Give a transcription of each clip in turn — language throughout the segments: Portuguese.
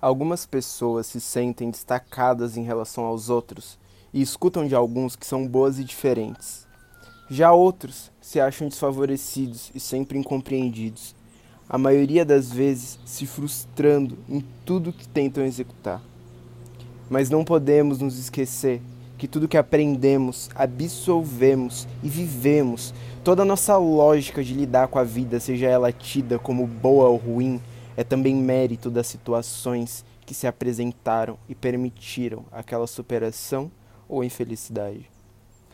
Algumas pessoas se sentem destacadas em relação aos outros e escutam de alguns que são boas e diferentes. Já outros se acham desfavorecidos e sempre incompreendidos, a maioria das vezes se frustrando em tudo que tentam executar. Mas não podemos nos esquecer que tudo que aprendemos, absolvemos e vivemos, toda a nossa lógica de lidar com a vida, seja ela tida como boa ou ruim, é também mérito das situações que se apresentaram e permitiram aquela superação ou infelicidade.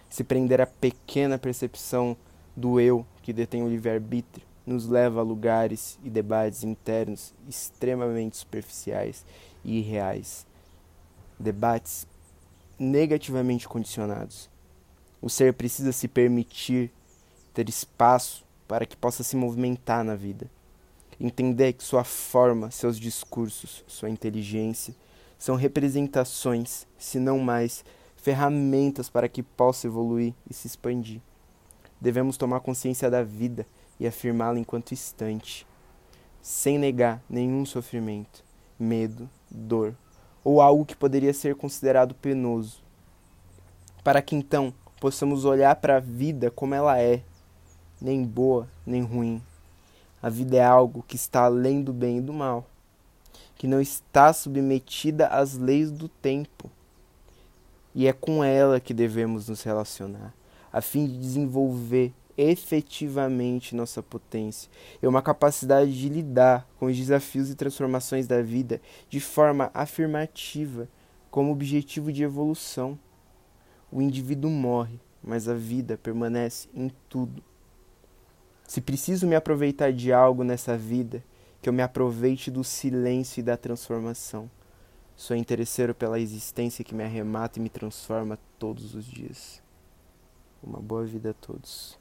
Se prender à pequena percepção do eu que detém o livre-arbítrio nos leva a lugares e debates internos extremamente superficiais e irreais. Debates negativamente condicionados. O ser precisa se permitir ter espaço para que possa se movimentar na vida. Entender que sua forma, seus discursos, sua inteligência são representações, se não mais ferramentas para que possa evoluir e se expandir. Devemos tomar consciência da vida e afirmá-la enquanto instante, sem negar nenhum sofrimento, medo, dor ou algo que poderia ser considerado penoso, para que então possamos olhar para a vida como ela é, nem boa nem ruim. A vida é algo que está além do bem e do mal, que não está submetida às leis do tempo. E é com ela que devemos nos relacionar, a fim de desenvolver efetivamente nossa potência e uma capacidade de lidar com os desafios e transformações da vida de forma afirmativa, como objetivo de evolução. O indivíduo morre, mas a vida permanece em tudo. Se preciso me aproveitar de algo nessa vida, que eu me aproveite do silêncio e da transformação. Sou interesseiro pela existência que me arremata e me transforma todos os dias. Uma boa vida a todos.